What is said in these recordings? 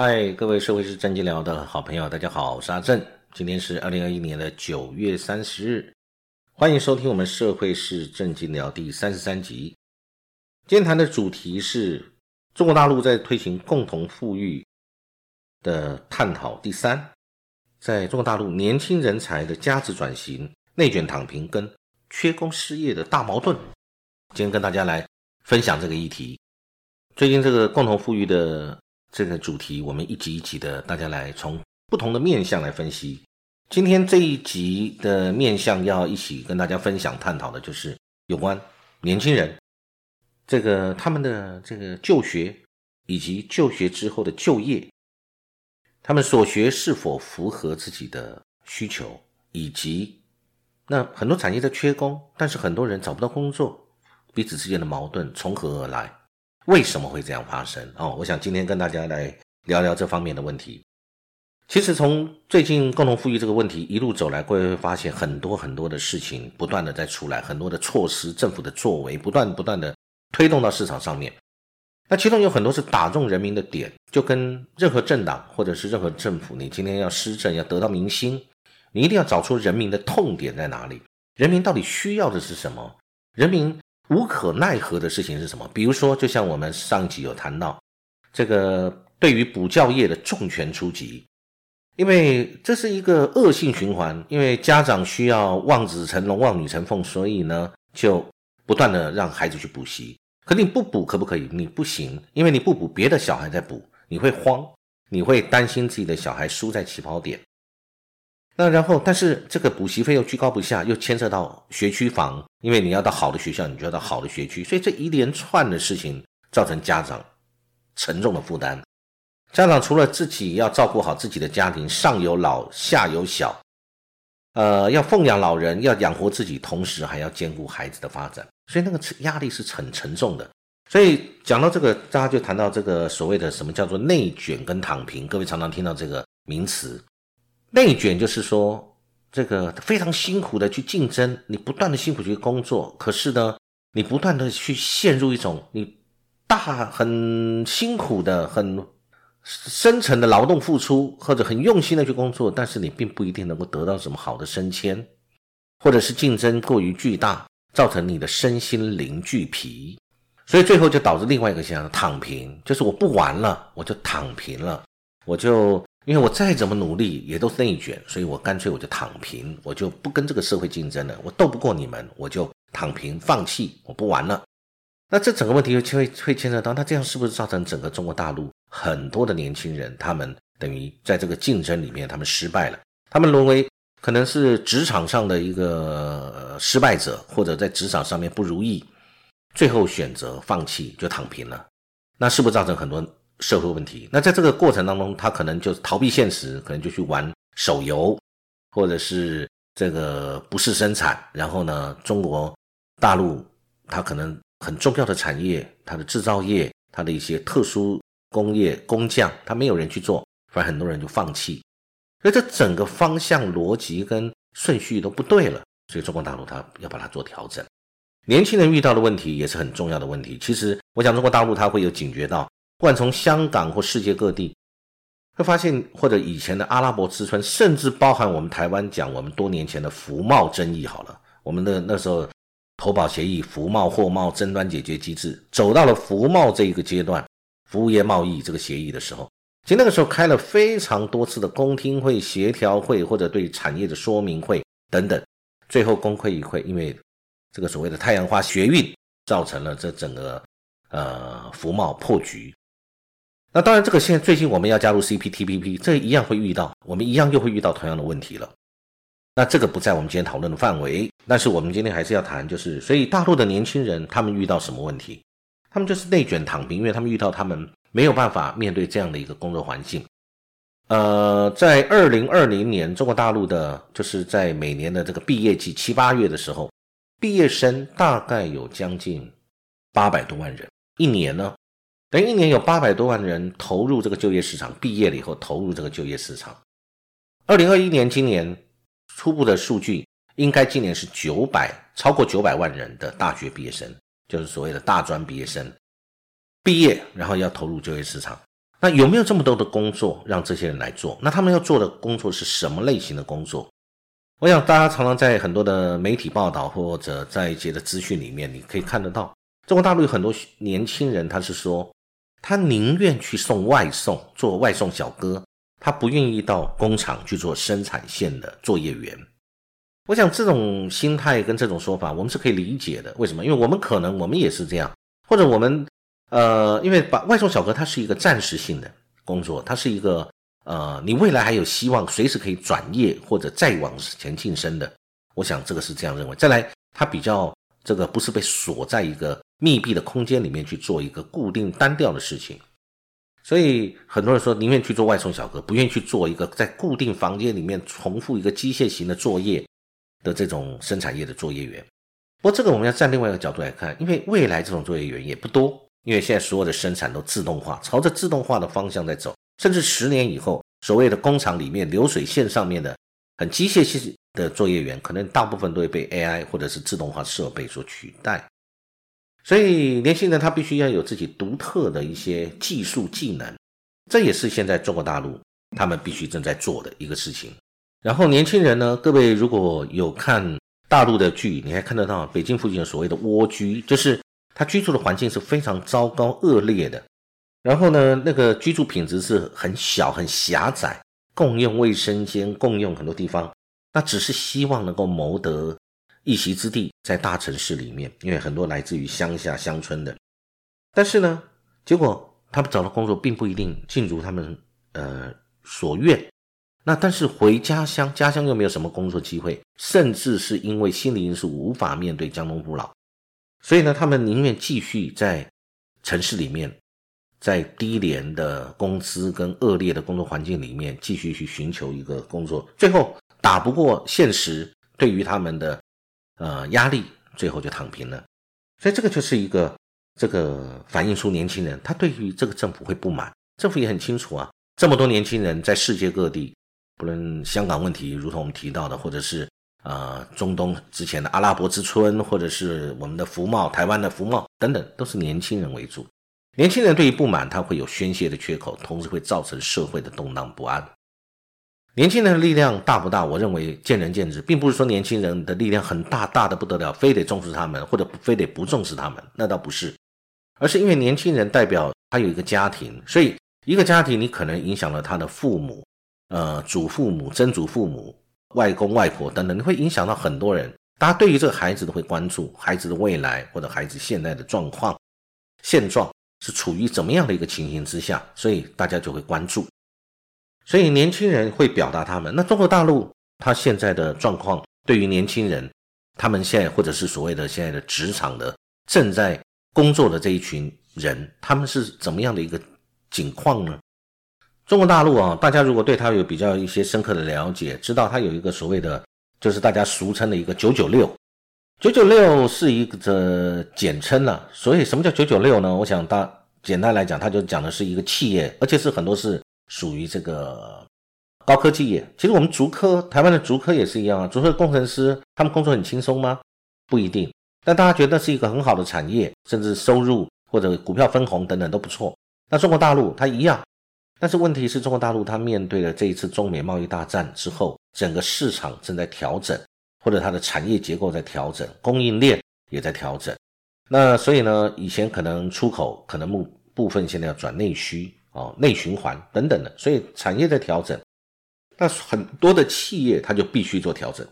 嗨，各位社会是正经聊的好朋友，大家好，我是阿正。今天是二零二一年的九月三十日，欢迎收听我们社会是正经聊第三十三集。今天谈的主题是中国大陆在推行共同富裕的探讨。第三，在中国大陆年轻人才的价值转型、内卷躺平跟缺工失业的大矛盾。今天跟大家来分享这个议题。最近这个共同富裕的。这个主题，我们一集一集的，大家来从不同的面向来分析。今天这一集的面向要一起跟大家分享探讨的，就是有关年轻人这个他们的这个就学以及就学之后的就业，他们所学是否符合自己的需求，以及那很多产业在缺工，但是很多人找不到工作，彼此之间的矛盾从何而来？为什么会这样发生？哦，我想今天跟大家来聊聊这方面的问题。其实从最近共同富裕这个问题一路走来，各位会发现很多很多的事情不断的在出来，很多的措施，政府的作为不断不断的推动到市场上面。那其中有很多是打中人民的点，就跟任何政党或者是任何政府，你今天要施政要得到民心，你一定要找出人民的痛点在哪里，人民到底需要的是什么，人民。无可奈何的事情是什么？比如说，就像我们上集有谈到，这个对于补教业的重拳出击，因为这是一个恶性循环，因为家长需要望子成龙、望女成凤，所以呢，就不断的让孩子去补习。可你不补可不可以？你不行，因为你不补，别的小孩在补，你会慌，你会担心自己的小孩输在起跑点。那然后，但是这个补习费又居高不下，又牵涉到学区房，因为你要到好的学校，你就要到好的学区，所以这一连串的事情造成家长沉重的负担。家长除了自己要照顾好自己的家庭，上有老下有小，呃，要奉养老人，要养活自己，同时还要兼顾孩子的发展，所以那个压力是很沉重的。所以讲到这个，大家就谈到这个所谓的什么叫做内卷跟躺平，各位常常听到这个名词。内卷就是说，这个非常辛苦的去竞争，你不断的辛苦去工作，可是呢，你不断的去陷入一种你大很辛苦的、很深沉的劳动付出，或者很用心的去工作，但是你并不一定能够得到什么好的升迁，或者是竞争过于巨大，造成你的身心灵俱疲，所以最后就导致另外一个现象：躺平，就是我不玩了，我就躺平了，我就。因为我再怎么努力也都是内卷，所以我干脆我就躺平，我就不跟这个社会竞争了。我斗不过你们，我就躺平放弃，我不玩了。那这整个问题就会会牵扯到，那这样是不是造成整个中国大陆很多的年轻人，他们等于在这个竞争里面他们失败了，他们沦为可能是职场上的一个失败者，或者在职场上面不如意，最后选择放弃就躺平了。那是不是造成很多？社会问题，那在这个过程当中，他可能就逃避现实，可能就去玩手游，或者是这个不是生产。然后呢，中国大陆它可能很重要的产业，它的制造业，它的一些特殊工业工匠，它没有人去做，反而很多人就放弃。所以这整个方向逻辑跟顺序都不对了。所以中国大陆它要把它做调整。年轻人遇到的问题也是很重要的问题。其实我想，中国大陆它会有警觉到。不管从香港或世界各地，会发现或者以前的阿拉伯之春，甚至包含我们台湾讲我们多年前的服贸争议。好了，我们的那时候投保协议、服贸货贸争端解决机制，走到了服贸这一个阶段，服务业贸易这个协议的时候，其实那个时候开了非常多次的公听会、协调会，或者对产业的说明会等等，最后功亏一篑，因为这个所谓的太阳花学运，造成了这整个呃服贸破局。那当然，这个现在最近我们要加入 CPTPP，这一样会遇到，我们一样又会遇到同样的问题了。那这个不在我们今天讨论的范围，但是我们今天还是要谈，就是所以大陆的年轻人他们遇到什么问题？他们就是内卷躺平，因为他们遇到他们没有办法面对这样的一个工作环境。呃，在二零二零年，中国大陆的就是在每年的这个毕业季七八月的时候，毕业生大概有将近八百多万人，一年呢。等一年有八百多万人投入这个就业市场，毕业了以后投入这个就业市场。二零二一年今年初步的数据，应该今年是九百超过九百万人的大学毕业生，就是所谓的大专毕业生毕业，然后要投入就业市场。那有没有这么多的工作让这些人来做？那他们要做的工作是什么类型的工作？我想大家常常在很多的媒体报道或者在一些的资讯里面，你可以看得到，中国大陆有很多年轻人，他是说他宁愿去送外送，做外送小哥，他不愿意到工厂去做生产线的作业员。我想这种心态跟这种说法，我们是可以理解的。为什么？因为我们可能我们也是这样，或者我们呃，因为把外送小哥他是一个暂时性的工作，他是一个呃，你未来还有希望随时可以转业或者再往前晋升的。我想这个是这样认为。再来，他比较这个不是被锁在一个密闭的空间里面去做一个固定单调的事情，所以很多人说宁愿去做外送小哥，不愿意去做一个在固定房间里面重复一个机械型的作业。的这种生产业的作业员，不过这个我们要站另外一个角度来看，因为未来这种作业员也不多，因为现在所有的生产都自动化，朝着自动化的方向在走，甚至十年以后，所谓的工厂里面流水线上面的很机械性的作业员，可能大部分都会被 AI 或者是自动化设备所取代，所以年轻人他必须要有自己独特的一些技术技能，这也是现在中国大陆他们必须正在做的一个事情。然后年轻人呢，各位如果有看大陆的剧，你还看得到北京附近有所谓的蜗居，就是他居住的环境是非常糟糕恶劣的。然后呢，那个居住品质是很小很狭窄，共用卫生间，共用很多地方。那只是希望能够谋得一席之地在大城市里面，因为很多来自于乡下乡村的。但是呢，结果他们找到工作并不一定尽如他们呃所愿。那但是回家乡，家乡又没有什么工作机会，甚至是因为心理因素无法面对江东父老，所以呢，他们宁愿继续在城市里面，在低廉的工资跟恶劣的工作环境里面继续去寻求一个工作，最后打不过现实对于他们的呃压力，最后就躺平了。所以这个就是一个这个反映出年轻人他对于这个政府会不满，政府也很清楚啊，这么多年轻人在世界各地。不论香港问题，如同我们提到的，或者是啊中东之前的阿拉伯之春，或者是我们的福茂、台湾的福茂等等，都是年轻人为主。年轻人对于不满，他会有宣泄的缺口，同时会造成社会的动荡不安。年轻人的力量大不大？我认为见仁见智，并不是说年轻人的力量很大，大的不得了，非得重视他们，或者非得不重视他们，那倒不是，而是因为年轻人代表他有一个家庭，所以一个家庭你可能影响了他的父母。呃，祖父母、曾祖父母、外公外婆等等，你会影响到很多人。大家对于这个孩子都会关注孩子的未来，或者孩子现在的状况、现状是处于怎么样的一个情形之下，所以大家就会关注。所以年轻人会表达他们。那中国大陆他现在的状况，对于年轻人，他们现在或者是所谓的现在的职场的正在工作的这一群人，他们是怎么样的一个景况呢？中国大陆啊，大家如果对他有比较一些深刻的了解，知道他有一个所谓的，就是大家俗称的一个“九九六”。九九六是一个简称了。所以什么叫九九六呢？我想大简单来讲，它就讲的是一个企业，而且是很多是属于这个高科技业。其实我们竹科，台湾的竹科也是一样啊。竹科工程师他们工作很轻松吗？不一定。但大家觉得是一个很好的产业，甚至收入或者股票分红等等都不错。那中国大陆它一样。但是问题是中国大陆，它面对了这一次中美贸易大战之后，整个市场正在调整，或者它的产业结构在调整，供应链也在调整。那所以呢，以前可能出口可能部部分现在要转内需哦，内循环等等的，所以产业在调整。那很多的企业它就必须做调整。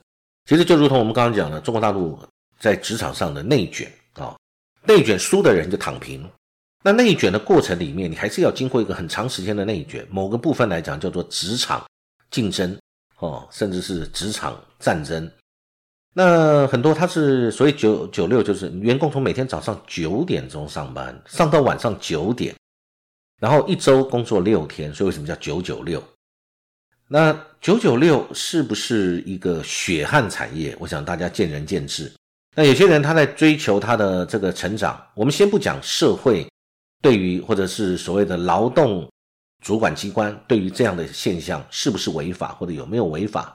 其实就如同我们刚刚讲的，中国大陆在职场上的内卷啊，内卷输的人就躺平。那内卷的过程里面，你还是要经过一个很长时间的内卷。某个部分来讲，叫做职场竞争哦，甚至是职场战争。那很多他是所以九九六，就是员工从每天早上九点钟上班，上到晚上九点，然后一周工作六天，所以为什么叫九九六？那九九六是不是一个血汗产业？我想大家见仁见智。那有些人他在追求他的这个成长，我们先不讲社会。对于或者是所谓的劳动主管机关，对于这样的现象是不是违法，或者有没有违法，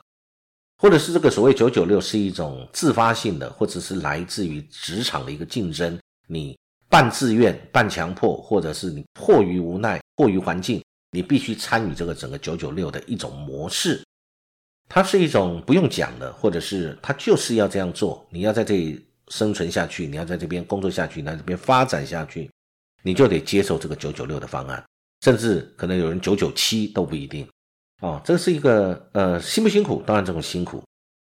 或者是这个所谓“九九六”是一种自发性的，或者是来自于职场的一个竞争，你半自愿、半强迫，或者是你迫于无奈、迫于环境，你必须参与这个整个九九六的一种模式。它是一种不用讲的，或者是它就是要这样做。你要在这里生存下去，你要在这边工作下去，在这边发展下去，你就得接受这个九九六的方案，甚至可能有人九九七都不一定。哦，这是一个呃辛不辛苦？当然这种辛苦。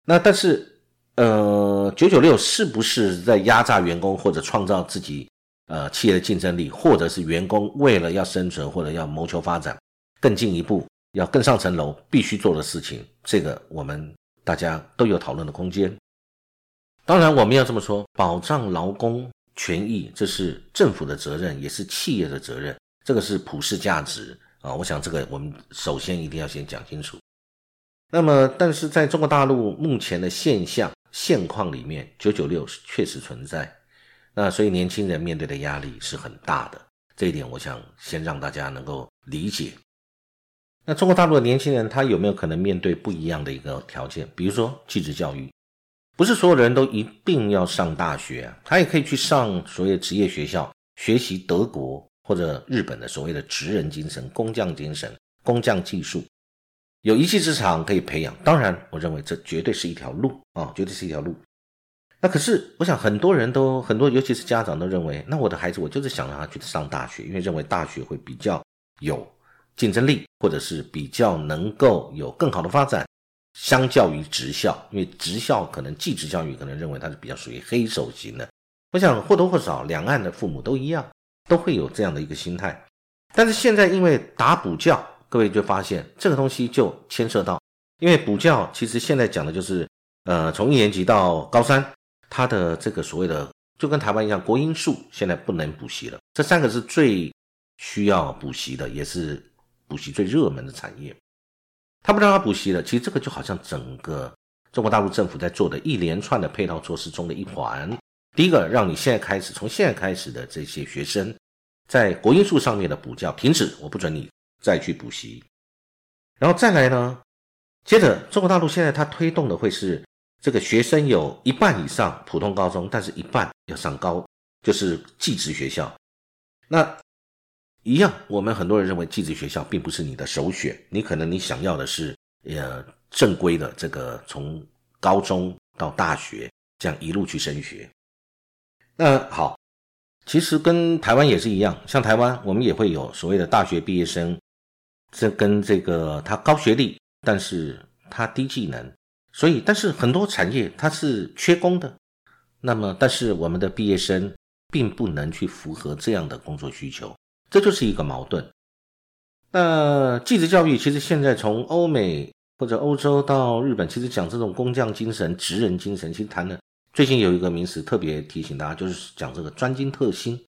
那但是呃九九六是不是在压榨员工，或者创造自己呃企业的竞争力，或者是员工为了要生存或者要谋求发展更进一步？要更上层楼必须做的事情，这个我们大家都有讨论的空间。当然，我们要这么说，保障劳工权益，这是政府的责任，也是企业的责任，这个是普世价值啊。我想这个我们首先一定要先讲清楚。那么，但是在中国大陆目前的现象现况里面，九九六确实存在，那所以年轻人面对的压力是很大的。这一点，我想先让大家能够理解。那中国大陆的年轻人，他有没有可能面对不一样的一个条件？比如说，继职教育，不是所有的人都一定要上大学啊，他也可以去上所谓职业学校，学习德国或者日本的所谓的职人精神、工匠精神、工匠技术，有一技之长可以培养。当然，我认为这绝对是一条路啊，绝对是一条路。那可是，我想很多人都很多，尤其是家长都认为，那我的孩子，我就是想让他去上大学，因为认为大学会比较有。竞争力，或者是比较能够有更好的发展，相较于职校，因为职校可能继职教育可能认为它是比较属于黑手型的。我想或多或少，两岸的父母都一样，都会有这样的一个心态。但是现在因为打补教，各位就发现这个东西就牵涉到，因为补教其实现在讲的就是，呃，从一年级到高三，它的这个所谓的就跟台湾一样，国音数现在不能补习了，这三个是最需要补习的，也是。补习最热门的产业，他不让他补习了。其实这个就好像整个中国大陆政府在做的一连串的配套措施中的一环。第一个，让你现在开始，从现在开始的这些学生，在国音数上面的补教停止，我不准你再去补习。然后再来呢，接着中国大陆现在它推动的会是这个学生有一半以上普通高中，但是一半要上高，就是技职学校。那一样，我们很多人认为寄职学校并不是你的首选，你可能你想要的是呃正规的这个从高中到大学这样一路去升学。那好，其实跟台湾也是一样，像台湾我们也会有所谓的大学毕业生，这跟这个他高学历，但是他低技能，所以但是很多产业它是缺工的，那么但是我们的毕业生并不能去符合这样的工作需求。这就是一个矛盾。那继职教育其实现在从欧美或者欧洲到日本，其实讲这种工匠精神、职人精神，其实谈的最近有一个名词特别提醒大家，就是讲这个专精特新。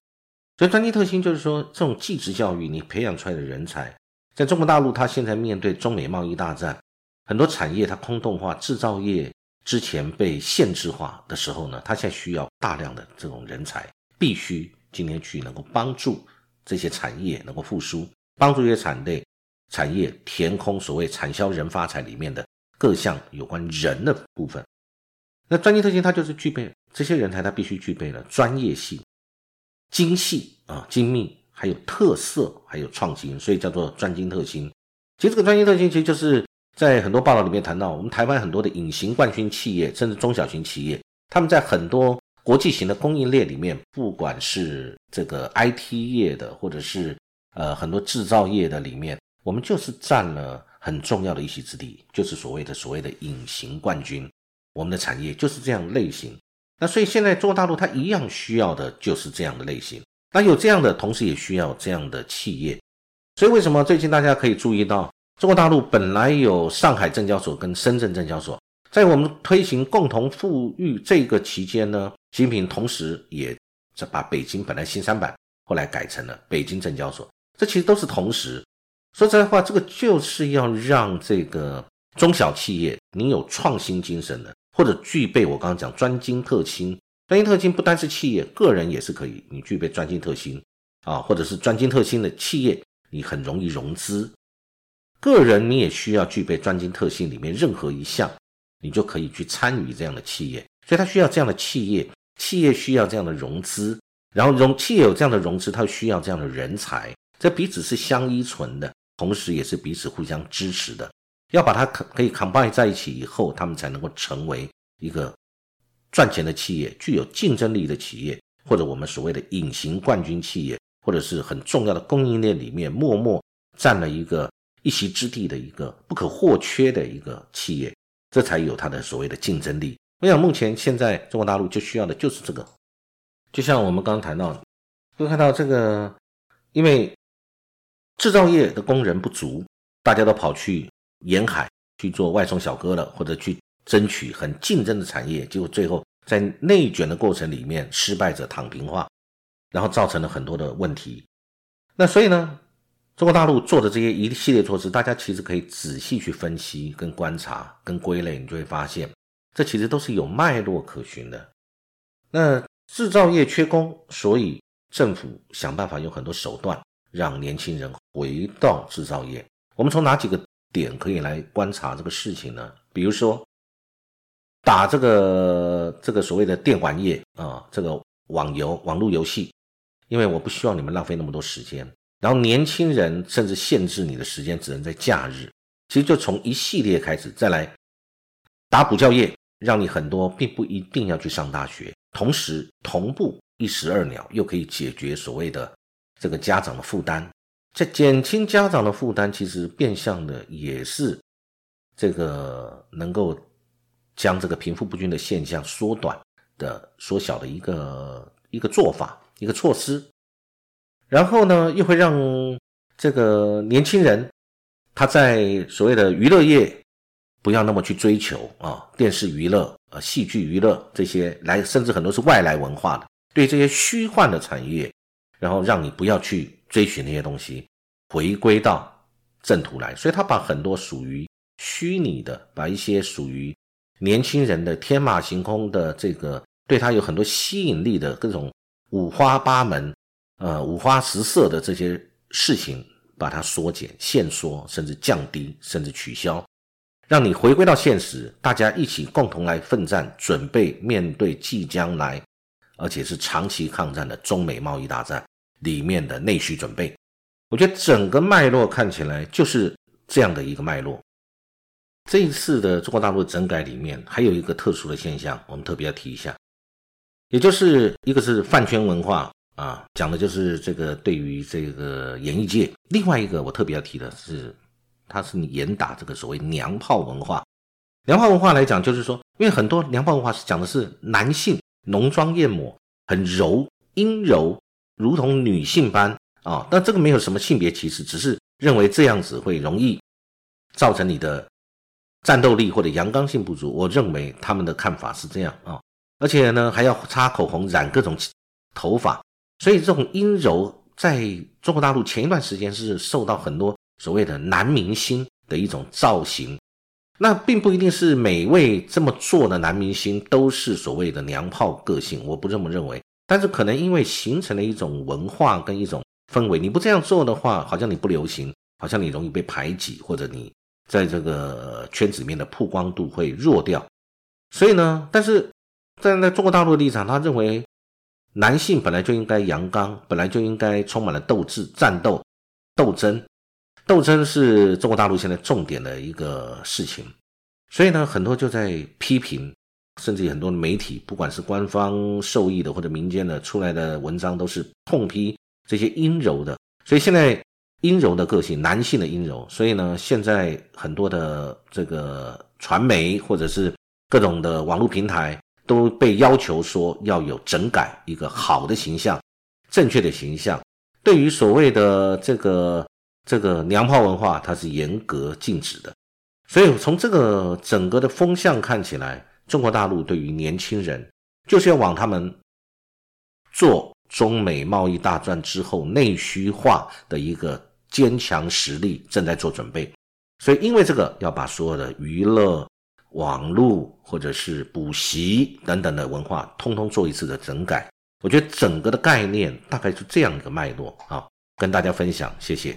所以专精特新就是说，这种继职教育你培养出来的人才，在中国大陆，它现在面对中美贸易大战，很多产业它空洞化，制造业之前被限制化的时候呢，它现在需要大量的这种人才，必须今天去能够帮助。这些产业能够复苏，帮助这些产业产业填空所谓产销人发财里面的各项有关人的部分。那专业特性，它就是具备这些人才，他必须具备了专业性、精细啊、精密，还有特色，还有创新，所以叫做专精特新。其实这个专精特性，其实就是在很多报道里面谈到，我们台湾很多的隐形冠军企业，甚至中小型企业，他们在很多。国际型的供应链里面，不管是这个 IT 业的，或者是呃很多制造业的里面，我们就是占了很重要的一席之地，就是所谓的所谓的隐形冠军。我们的产业就是这样类型。那所以现在中国大陆它一样需要的就是这样的类型。那有这样的，同时也需要这样的企业。所以为什么最近大家可以注意到，中国大陆本来有上海证交所跟深圳证交所，在我们推行共同富裕这个期间呢？习近平同时也这把北京本来新三板，后来改成了北京证交所，这其实都是同时。说实在话，这个就是要让这个中小企业，你有创新精神的，或者具备我刚刚讲专精特新。专精特新不单是企业，个人也是可以。你具备专精特新啊，或者是专精特新的企业，你很容易融资。个人你也需要具备专精特性里面任何一项，你就可以去参与这样的企业。所以，他需要这样的企业。企业需要这样的融资，然后融企业有这样的融资，它需要这样的人才，这彼此是相依存的，同时也是彼此互相支持的。要把它可可以 combine 在一起以后，他们才能够成为一个赚钱的企业，具有竞争力的企业，或者我们所谓的隐形冠军企业，或者是很重要的供应链里面默默占了一个一席之地的一个不可或缺的一个企业，这才有它的所谓的竞争力。我想目前现在中国大陆就需要的就是这个，就像我们刚刚谈到，会看到这个，因为制造业的工人不足，大家都跑去。沿海去做外送小哥了，或者去争取很竞争的产业，结果最后在内卷的过程里面，失败者躺平化，然后造成了很多的问题。那所以呢，中国大陆做的这些一系列措施，大家其实可以仔细去分析、跟观察、跟归类，你就会发现，这其实都是有脉络可循的。那制造业缺工，所以政府想办法用很多手段让年轻人回到制造业。我们从哪几个？点可以来观察这个事情呢？比如说，打这个这个所谓的电玩业啊，这个网游、网络游戏，因为我不希望你们浪费那么多时间。然后年轻人甚至限制你的时间只能在假日，其实就从一系列开始再来打补教业，让你很多并不一定要去上大学，同时同步一石二鸟，又可以解决所谓的这个家长的负担。在减轻家长的负担，其实变相的也是这个能够将这个贫富不均的现象缩短的缩小的一个一个做法一个措施。然后呢，又会让这个年轻人他在所谓的娱乐业不要那么去追求啊，电视娱乐啊、戏剧娱乐这些来，甚至很多是外来文化的，对这些虚幻的产业，然后让你不要去。追寻那些东西，回归到正途来，所以他把很多属于虚拟的，把一些属于年轻人的天马行空的这个对他有很多吸引力的各种五花八门、呃五花十色的这些事情，把它缩减、限缩，甚至降低，甚至取消，让你回归到现实，大家一起共同来奋战，准备面对即将来，而且是长期抗战的中美贸易大战。里面的内需准备，我觉得整个脉络看起来就是这样的一个脉络。这一次的中国大陆整改里面，还有一个特殊的现象，我们特别要提一下，也就是一个是饭圈文化啊，讲的就是这个对于这个演艺界；另外一个我特别要提的是，它是严打这个所谓娘炮文化。娘炮文化来讲，就是说，因为很多娘炮文化是讲的是男性浓妆艳抹，很柔阴柔。如同女性般啊，但这个没有什么性别歧视，只是认为这样子会容易造成你的战斗力或者阳刚性不足。我认为他们的看法是这样啊，而且呢还要擦口红、染各种头发，所以这种阴柔在中国大陆前一段时间是受到很多所谓的男明星的一种造型。那并不一定是每位这么做的男明星都是所谓的娘炮个性，我不这么认为。但是可能因为形成了一种文化跟一种氛围，你不这样做的话，好像你不流行，好像你容易被排挤，或者你在这个圈子里面的曝光度会弱掉。所以呢，但是站在中国大陆的立场，他认为男性本来就应该阳刚，本来就应该充满了斗志、战斗、斗争。斗争是中国大陆现在重点的一个事情，所以呢，很多就在批评。甚至很多媒体，不管是官方受益的或者民间的出来的文章，都是痛批这些阴柔的。所以现在阴柔的个性，男性的阴柔，所以呢，现在很多的这个传媒或者是各种的网络平台都被要求说要有整改一个好的形象、正确的形象。对于所谓的这个这个娘炮文化，它是严格禁止的。所以从这个整个的风向看起来。中国大陆对于年轻人，就是要往他们做中美贸易大战之后内需化的一个坚强实力正在做准备，所以因为这个要把所有的娱乐、网络或者是补习等等的文化，通通做一次的整改。我觉得整个的概念大概是这样一个脉络啊，跟大家分享，谢谢。